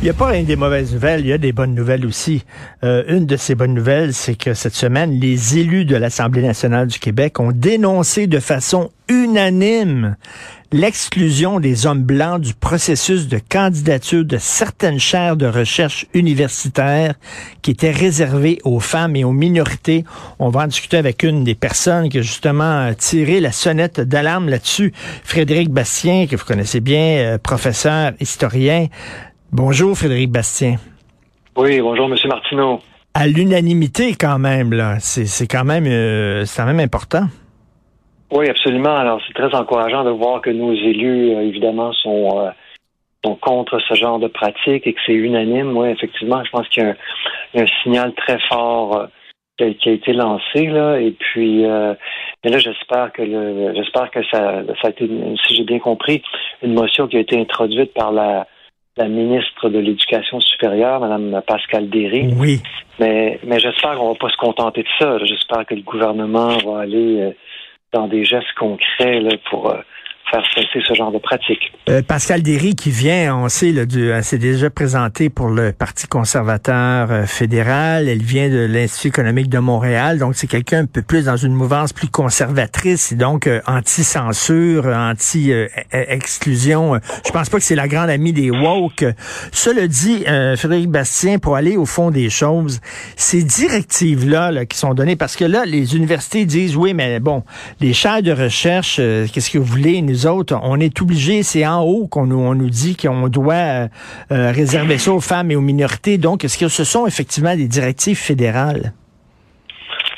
Il n'y a pas rien des mauvaises nouvelles, il y a des bonnes nouvelles aussi. Euh, une de ces bonnes nouvelles, c'est que cette semaine, les élus de l'Assemblée nationale du Québec ont dénoncé de façon unanime l'exclusion des hommes blancs du processus de candidature de certaines chaires de recherche universitaire qui étaient réservées aux femmes et aux minorités. On va en discuter avec une des personnes qui a justement tiré la sonnette d'alarme là-dessus, Frédéric Bastien, que vous connaissez bien, euh, professeur, historien. Bonjour Frédéric Bastien. Oui, bonjour Monsieur Martineau. À l'unanimité quand même là, c'est quand même euh, c'est quand même important. Oui, absolument. Alors c'est très encourageant de voir que nos élus euh, évidemment sont euh, sont contre ce genre de pratique et que c'est unanime. Oui, effectivement, je pense qu'il y, a un signal très fort qui a, été lancé là et puis mais là j'espère que le j'espère que ça ça a été si j'ai bien compris une motion qui a été introduite par la la ministre de l'Éducation supérieure, Mme Pascal Derry. Oui. Mais, mais j'espère qu'on va pas se contenter de ça. J'espère que le gouvernement va aller euh, dans des gestes concrets là, pour euh, faire cesser ce genre de pratique. Euh, Pascal Derry qui vient, on sait, là, du, s'est déjà présenté pour le Parti conservateur euh, fédéral. Elle vient de l'Institut économique de Montréal, donc c'est quelqu'un un peu plus dans une mouvance plus conservatrice, donc euh, anti-censure, anti-exclusion. Je pense pas que c'est la grande amie des woke. Cela dit, Frédéric Bastien, pour aller au fond des choses, ces directives-là là, qui sont données, parce que là, les universités disent, oui, mais bon, les chaires de recherche, qu'est-ce que vous voulez? Autres, on est obligé, c'est en haut qu'on nous, on nous dit qu'on doit euh, euh, réserver ça aux femmes et aux minorités. Donc, est-ce que ce sont effectivement des directives fédérales?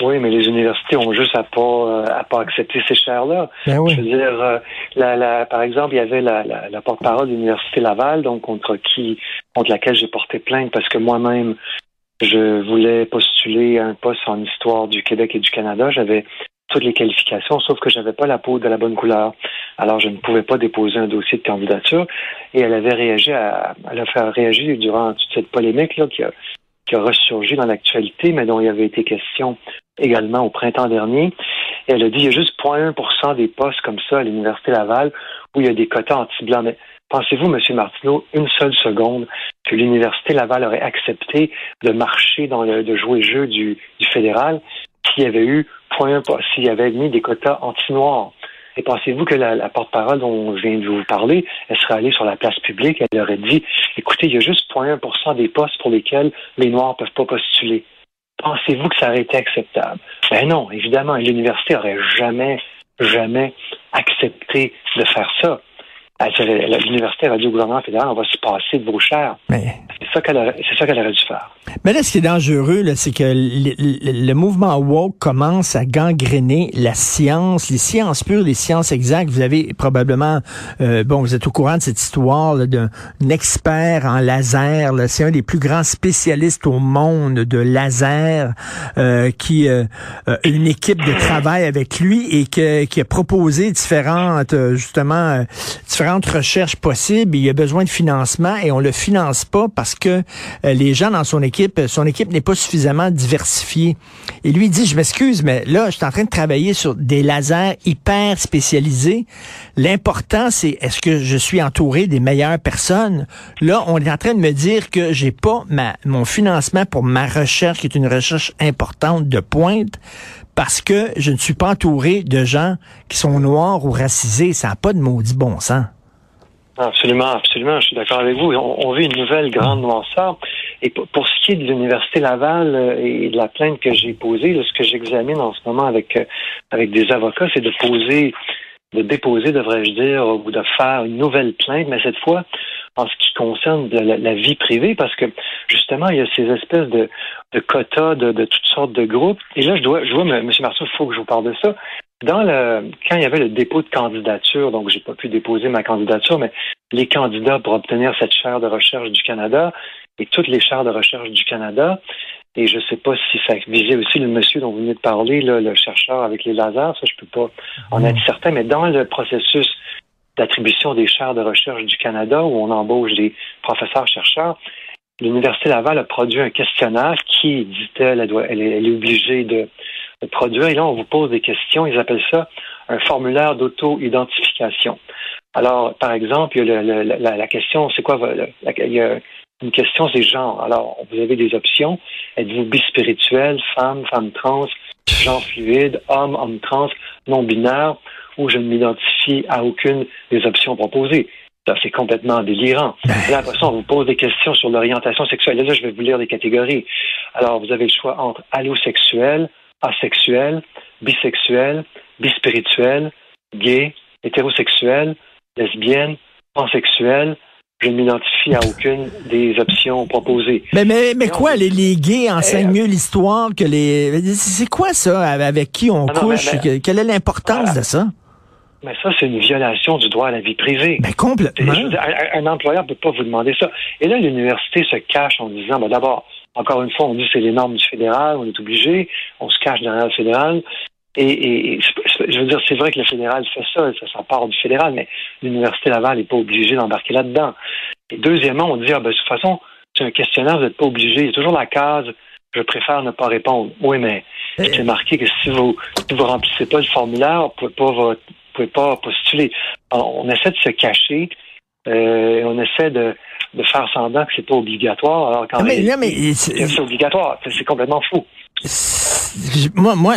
Oui, mais les universités ont juste à pas euh, à pas accepter ces chaires-là. Ben Je veux dire, la, par exemple, il y avait la, la, porte-parole de l'université Laval, donc contre qui, contre laquelle j'ai porté plainte parce que moi-même, je voulais postuler un poste en histoire du Québec et du Canada. J'avais toutes les qualifications, sauf que j'avais pas la peau de la bonne couleur. Alors, je ne pouvais pas déposer un dossier de candidature. Et elle avait réagi à, elle a fait réagir durant toute cette polémique là, qui a, qui ressurgi dans l'actualité, mais dont il y avait été question également au printemps dernier. Elle a dit, il y a juste 0,1% des postes comme ça à l'Université Laval où il y a des quotas anti-blancs. Mais pensez-vous, M. Martineau, une seule seconde que l'Université Laval aurait accepté de marcher dans le, de jouer le jeu du fédéral? S'il y avait eu point, s'il y avait mis des quotas anti-noirs. Et pensez-vous que la, porte-parole dont je viens de vous parler, elle serait allée sur la place publique, elle aurait dit, écoutez, il y a juste 0,1% des postes pour lesquels les Noirs ne peuvent pas postuler. Pensez-vous que ça aurait été acceptable? Ben non, évidemment, l'université aurait jamais, jamais accepté de faire ça. L'université a dit au gouvernement fédéral, on va se passer de vos chers. Mais... C'est ça qu'elle aurait, dû faire. Mais là, ce qui est dangereux, c'est que le, mouvement woke commence à gangréner la science, les sciences pures, les sciences exactes. Vous avez probablement, euh, bon, vous êtes au courant de cette histoire d'un expert en laser. C'est un des plus grands spécialistes au monde de laser euh, qui euh, a une équipe de travail avec lui et qui a proposé différentes, justement, différentes recherches possibles. Il a besoin de financement et on le finance pas parce que les gens dans son équipe son équipe n'est pas suffisamment diversifiée. Et lui il dit, je m'excuse, mais là, je suis en train de travailler sur des lasers hyper spécialisés. L'important, c'est est-ce que je suis entouré des meilleures personnes? Là, on est en train de me dire que j'ai pas ma, mon financement pour ma recherche, qui est une recherche importante de pointe, parce que je ne suis pas entouré de gens qui sont noirs ou racisés. Ça n'a pas de maudit bon sens. Absolument, absolument, je suis d'accord avec vous. On, vit une nouvelle grande noirceur. Et pour, ce qui est de l'Université Laval euh, et de la plainte que j'ai posée, ce que j'examine en ce moment avec, euh, avec des avocats, c'est de poser, de déposer, devrais-je dire, ou de faire une nouvelle plainte, mais cette fois en ce qui concerne la, vie privée, parce que justement, il y a ces espèces de, de quotas de, de, toutes sortes de groupes. Et là, je dois, je vois, M. Marceau, il faut que je vous parle de ça. Dans le, quand il y avait le dépôt de candidature, donc j'ai pas pu déposer ma candidature, mais les candidats pour obtenir cette chaire de recherche du Canada et toutes les chaires de recherche du Canada, et je ne sais pas si ça visait aussi le monsieur dont vous venez de parler, le chercheur avec les lasers, ça je peux pas en être certain, mais dans le processus d'attribution des chaires de recherche du Canada où on embauche des professeurs-chercheurs, l'Université Laval a produit un questionnaire qui, dit-elle, elle, est, obligée de, produire. Et là, on vous pose des questions. Ils appellent ça un formulaire d'auto-identification. Alors, par exemple, il y a la, question, c'est quoi? il y a une question, c'est genre. Alors, vous avez des options. Êtes-vous bispirituel, femme, femme trans, genre fluide, homme, homme trans, non-binaire, ou je ne m'identifie à aucune des options proposées? Ça, c'est complètement délirant. Là, après ça, on vous pose des questions sur l'orientation sexuelle. Là, je vais vous lire des catégories. Alors, vous avez le choix entre allosexuel, asexuel, bisexuel, bispirituel, gay, hétérosexuel, lesbienne, pansexuel, je ne m'identifie à aucune des options proposées. Mais, mais, mais quoi, les, les gays enseignent mieux l'histoire que les... C'est quoi ça, avec qui on ah couche? Quelle est l'importance de ça? Mais ça, c'est une violation du droit à la vie privée. Mais complètement. un, employeur ne peut pas vous demander ça. Et là, l'université se cache en disant, ben, d'abord, encore une fois, on dit c'est les normes du fédéral, on est obligé, on se cache derrière le fédéral. Et, je veux dire, c'est vrai que le fédéral fait ça, ça, part du fédéral, mais l'Université Laval n'est pas obligée d'embarquer là-dedans. Et deuxièmement, on dit, ah ben, de toute façon, c'est un questionnaire, vous n'êtes pas obligé. Il y a toujours la case, je préfère ne pas répondre. Oui, mais c'est marqué que si vous ne vous remplissez pas le formulaire, vous ne pouvez, pouvez pas postuler. on essaie de se cacher, euh, on essaie de, de faire semblant que c'est pas obligatoire, alors quand c'est obligatoire. C'est complètement fou moi, moi,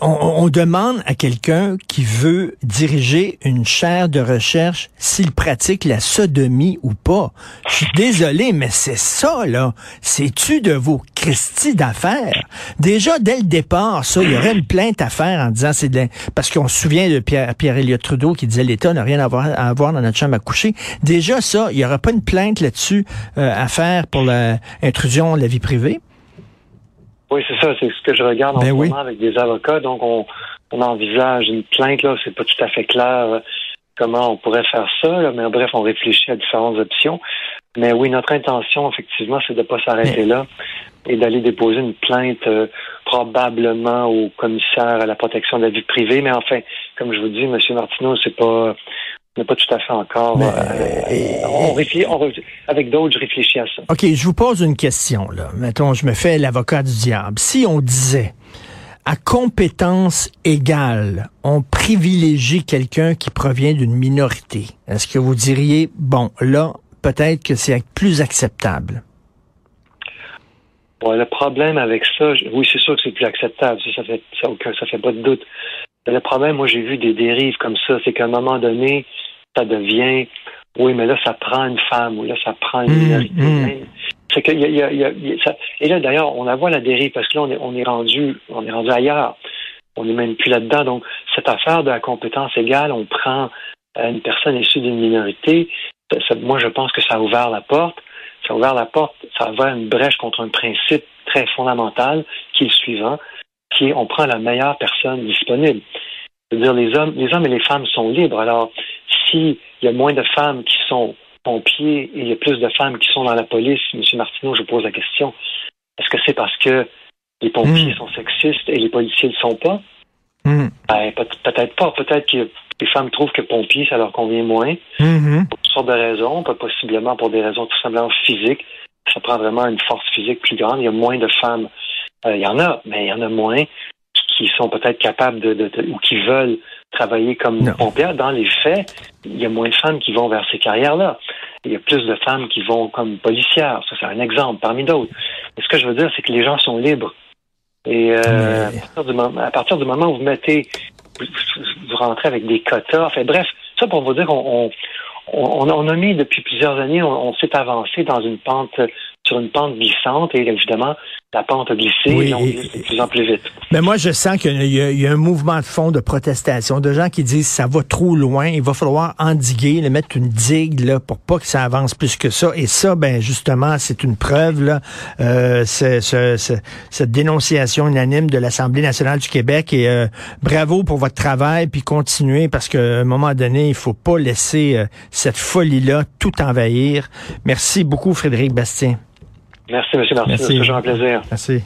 on, demande à quelqu'un qui veut diriger une chaire de recherche s'il pratique la sodomie ou pas. Je suis désolé, mais c'est ça, là. C'est-tu de vos Christie d'affaires? Déjà, dès le départ, ça, il y aurait une plainte à faire en disant c'est de parce qu'on se souvient de Pierre, Pierre Elliott Trudeau qui disait l'État n'a rien à voir, à voir dans notre chambre à coucher. Déjà, ça, il y aurait pas une plainte là-dessus euh, à faire pour l'intrusion de la vie privée? Oui, c'est ça. C'est ce que je regarde en ben ce moment avec des avocats. Donc, on, envisage une plainte. Là, c'est pas tout à fait clair euh, comment on pourrait faire ça. Mais bref, on réfléchit à différentes options. Mais oui, notre intention, effectivement, c'est de ne pas s'arrêter là et d'aller déposer une plainte euh, probablement au commissaire à la protection de la vie privée. Mais enfin, comme je vous dis, M. Martineau, c'est pas n'est pas tout à fait encore. Euh, on réfléchit, avec d'autres, je réfléchis à ça. OK, je vous pose une question. Là. Mettons, je me fais l'avocat du diable. Si on disait à compétence égale, on privilégie quelqu'un qui provient d'une minorité, est-ce que vous diriez, bon, là, peut-être que c'est plus acceptable? Bon, le problème avec ça, oui, c'est sûr que c'est plus acceptable. Ça, ça fait, ça, ça fait pas de doute. Le problème, moi, j'ai vu des dérives comme ça, c'est qu'à un moment donné, ça devient oui, mais là, ça prend une femme, ou là, ça prend une mmh, minorité. Mmh. C'est que y a, y a, ça, et là, d'ailleurs, on la voit la dérive parce que là, on est, on est rendu, on est rendu ailleurs. On n'est même plus là-dedans. Donc, cette affaire de la compétence égale, on prend euh, une personne issue d'une minorité. moi, je pense que ça a ouvert la porte. Ça a ouvert la porte, ça a ouvert une brèche contre un principe très fondamental qui est le suivant, qui est on prend la meilleure personne disponible. C'est-à-dire les hommes, les hommes et les femmes sont libres. Alors, s'il y a moins de femmes qui sont pompiers et il y a plus de femmes qui sont dans la police, M. Martineau, je vous pose la question, est-ce que c'est parce que les pompiers hmm. sont sexistes et les policiers ne le sont pas? Hmm. Ben, peut-être pas. Peut-être que les femmes trouvent que pompiers, ça leur convient moins. Hmm. Pour toutes sortes de raisons, pas possiblement pour des raisons tout simplement physiques. Ça prend vraiment une force physique plus grande. Il y a moins de femmes. Euh, il y en a, mais il y en a moins qui sont peut-être capables de, ou qui veulent travailler comme pompière. Dans les faits, il y a moins de femmes qui vont vers ces carrières-là. Il y a plus de femmes qui vont comme policières. Ça, c'est un exemple parmi d'autres. Mais ce que je veux dire, c'est que les gens sont libres. Et euh, à, partir du moment, où vous mettez, vous, rentrez avec des quotas. Enfin bref, ça pour vous dire qu'on on, on, a mis depuis plusieurs années, on s'est avancé dans une pente sur une pente glissante et évidemment, la pente a glissé et on glisse de plus en plus vite. Mais moi, je sens qu'il y, a un mouvement de fond de protestation, de gens qui disent ça va trop loin, il va falloir endiguer, le mettre une digue là, pour pas que ça avance plus que ça. Et ça, ben justement, c'est une preuve, là, euh, cette dénonciation unanime de l'Assemblée nationale du Québec. Et euh, bravo pour votre travail, puis continuez, parce qu'à un moment donné, il faut pas laisser euh, cette folie-là tout envahir. Merci beaucoup, Frédéric Bastien. Merci, M. Martin. C'est toujours un plaisir. Merci.